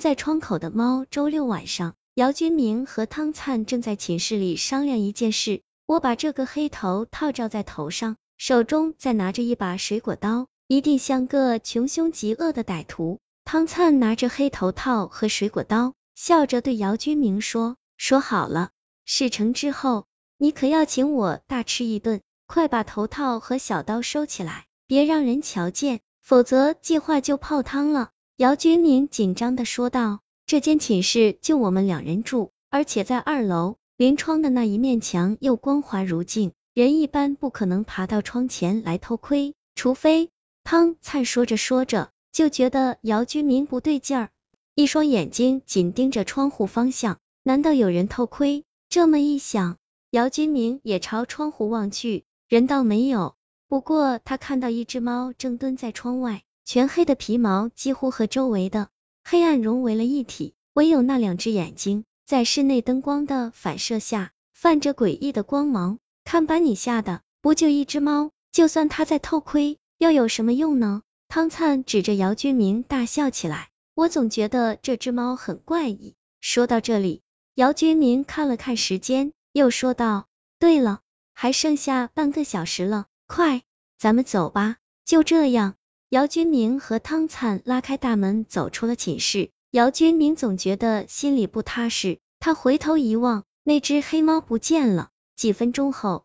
在窗口的猫。周六晚上，姚军明和汤灿正在寝室里商量一件事。我把这个黑头套罩在头上，手中再拿着一把水果刀，一定像个穷凶极恶的歹徒。汤灿拿着黑头套和水果刀，笑着对姚军明说：“说好了，事成之后，你可要请我大吃一顿。快把头套和小刀收起来，别让人瞧见，否则计划就泡汤了。”姚军明紧张的说道：“这间寝室就我们两人住，而且在二楼，临窗的那一面墙又光滑如镜，人一般不可能爬到窗前来偷窥，除非……”汤灿说着说着。就觉得姚军明不对劲儿，一双眼睛紧盯着窗户方向，难道有人偷窥？这么一想，姚军明也朝窗户望去，人倒没有，不过他看到一只猫正蹲在窗外，全黑的皮毛几乎和周围的黑暗融为了一体，唯有那两只眼睛在室内灯光的反射下泛着诡异的光芒。看把你吓的，不就一只猫，就算它在偷窥，又有什么用呢？汤灿指着姚军明大笑起来，我总觉得这只猫很怪异。说到这里，姚军明看了看时间，又说道：“对了，还剩下半个小时了，快，咱们走吧。”就这样，姚军明和汤灿拉开大门走出了寝室。姚军明总觉得心里不踏实，他回头一望，那只黑猫不见了。几分钟后，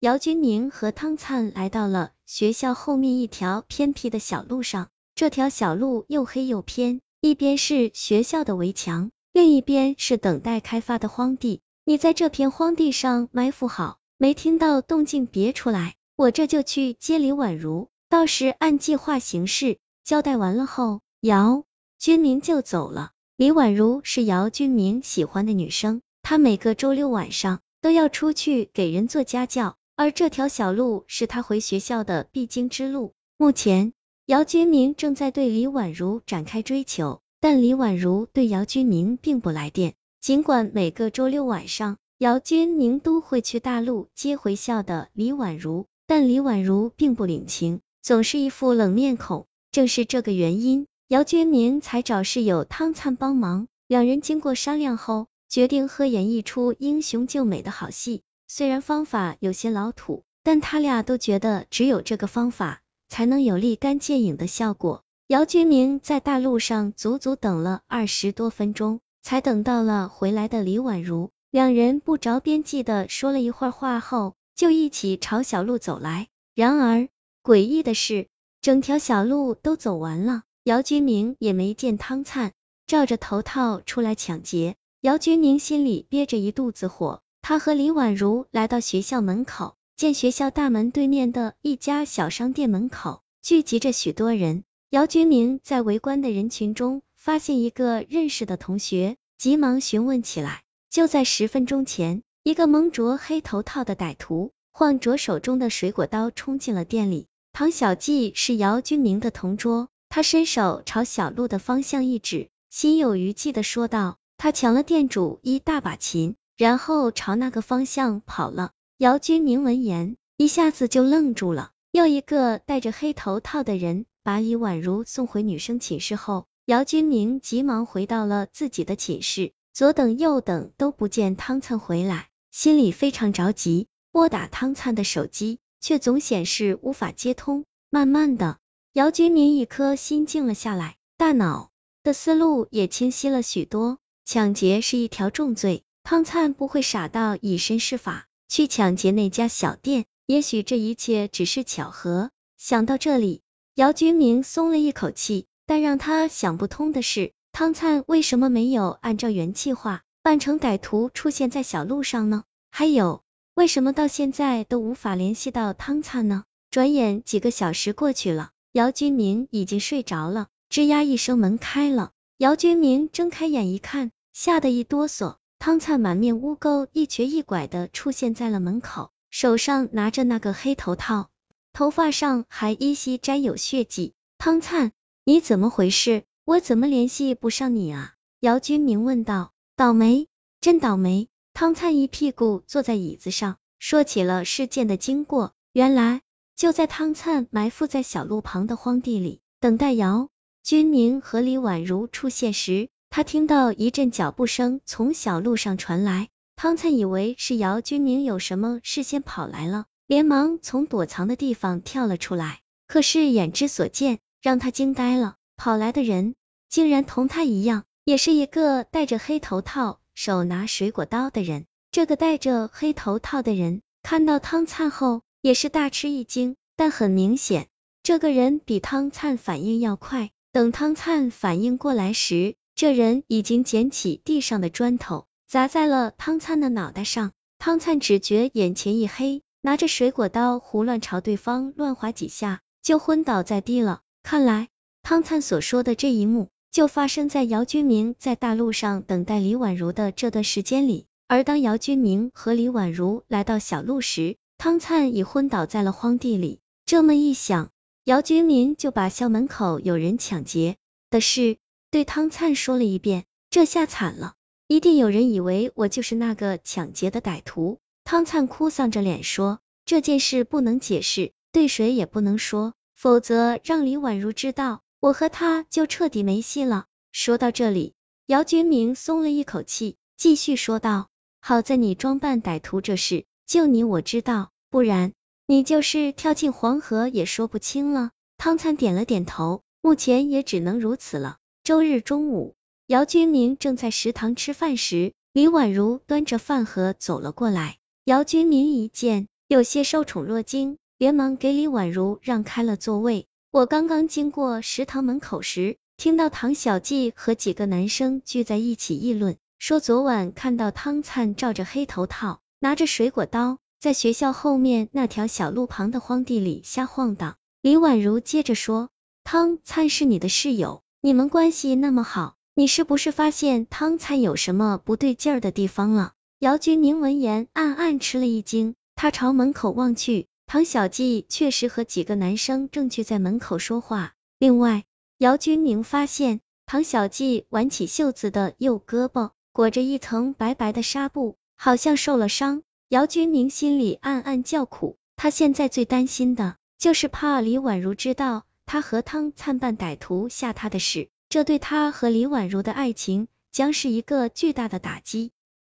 姚军明和汤灿来到了。学校后面一条偏僻的小路上，这条小路又黑又偏，一边是学校的围墙，另一边是等待开发的荒地。你在这片荒地上埋伏好，没听到动静别出来，我这就去接李婉如，到时按计划行事。交代完了后，姚军明就走了。李婉如是姚军明喜欢的女生，她每个周六晚上都要出去给人做家教。而这条小路是她回学校的必经之路。目前，姚军明正在对李婉如展开追求，但李婉如对姚军明并不来电。尽管每个周六晚上，姚军明都会去大路接回校的李婉如，但李婉如并不领情，总是一副冷面孔。正是这个原因，姚军明才找室友汤灿帮忙。两人经过商量后，决定合演一出英雄救美的好戏。虽然方法有些老土，但他俩都觉得只有这个方法才能有立竿见影的效果。姚军明在大路上足足等了二十多分钟，才等到了回来的李婉如。两人不着边际的说了一会儿话后，就一起朝小路走来。然而诡异的是，整条小路都走完了，姚军明也没见汤灿照着头套出来抢劫。姚军明心里憋着一肚子火。他和李婉如来到学校门口，见学校大门对面的一家小商店门口聚集着许多人。姚军明在围观的人群中发现一个认识的同学，急忙询问起来。就在十分钟前，一个蒙着黑头套的歹徒晃着手中的水果刀冲进了店里。唐小季是姚军明的同桌，他伸手朝小路的方向一指，心有余悸的说道：“他抢了店主一大把琴。”然后朝那个方向跑了。姚军明闻言，一下子就愣住了。又一个戴着黑头套的人把李婉如送回女生寝室后，姚军明急忙回到了自己的寝室，左等右等都不见汤灿回来，心里非常着急。拨打汤灿的手机，却总显示无法接通。慢慢的，姚军明一颗心静了下来，大脑的思路也清晰了许多。抢劫是一条重罪。汤灿不会傻到以身试法去抢劫那家小店，也许这一切只是巧合。想到这里，姚军明松了一口气。但让他想不通的是，汤灿为什么没有按照原计划扮成歹徒出现在小路上呢？还有，为什么到现在都无法联系到汤灿呢？转眼几个小时过去了，姚军明已经睡着了。吱呀一声，门开了。姚军明睁开眼一看，吓得一哆嗦。汤灿满面污垢，一瘸一拐的出现在了门口，手上拿着那个黑头套，头发上还依稀沾有血迹。汤灿，你怎么回事？我怎么联系不上你啊？姚军明问道。倒霉，真倒霉！汤灿一屁股坐在椅子上，说起了事件的经过。原来，就在汤灿埋伏在小路旁的荒地里，等待姚军明和李婉如出现时，他听到一阵脚步声从小路上传来，汤灿以为是姚军明有什么事先跑来了，连忙从躲藏的地方跳了出来。可是眼之所见让他惊呆了，跑来的人竟然同他一样，也是一个戴着黑头套、手拿水果刀的人。这个戴着黑头套的人看到汤灿后也是大吃一惊，但很明显，这个人比汤灿反应要快。等汤灿反应过来时，这人已经捡起地上的砖头砸在了汤灿的脑袋上。汤灿只觉眼前一黑，拿着水果刀胡乱朝对方乱划几下。就昏倒在地了。看来汤灿所说的这一幕，就发生在姚军明在大陆上等待李婉如的这段时间里。而当姚军明和李婉如来到小路时，汤灿已昏倒在了荒地里。这么一想，姚军明就把校门口有人抢劫的事对汤灿说了一遍。这下惨了，一定有人以为我就是那个抢劫的歹徒。汤灿哭丧着脸说：“这件事不能解释。”对谁也不能说，否则让李婉如知道，我和他就彻底没戏了。说到这里，姚军明松了一口气，继续说道：“好在你装扮歹徒这事，就你我知道，不然你就是跳进黄河也说不清了。”汤灿点了点头，目前也只能如此了。周日中午，姚军明正在食堂吃饭时，李婉如端着饭盒走了过来。姚军明一见，有些受宠若惊。连忙给李婉如让开了座位。我刚刚经过食堂门口时，听到唐小季和几个男生聚在一起议论，说昨晚看到汤灿罩着黑头套，拿着水果刀，在学校后面那条小路旁的荒地里瞎晃荡。李宛如接着说，汤灿是你的室友，你们关系那么好，你是不是发现汤灿有什么不对劲儿的地方了？姚军宁闻言暗暗吃了一惊，他朝门口望去。唐小季确实和几个男生正聚在门口说话。另外，姚军明发现唐小季挽起袖子的右胳膊裹着一层白白的纱布，好像受了伤。姚军明心里暗暗叫苦，他现在最担心的就是怕李婉如知道他和汤灿扮歹徒吓他的事，这对他和李婉如的爱情将是一个巨大的打击。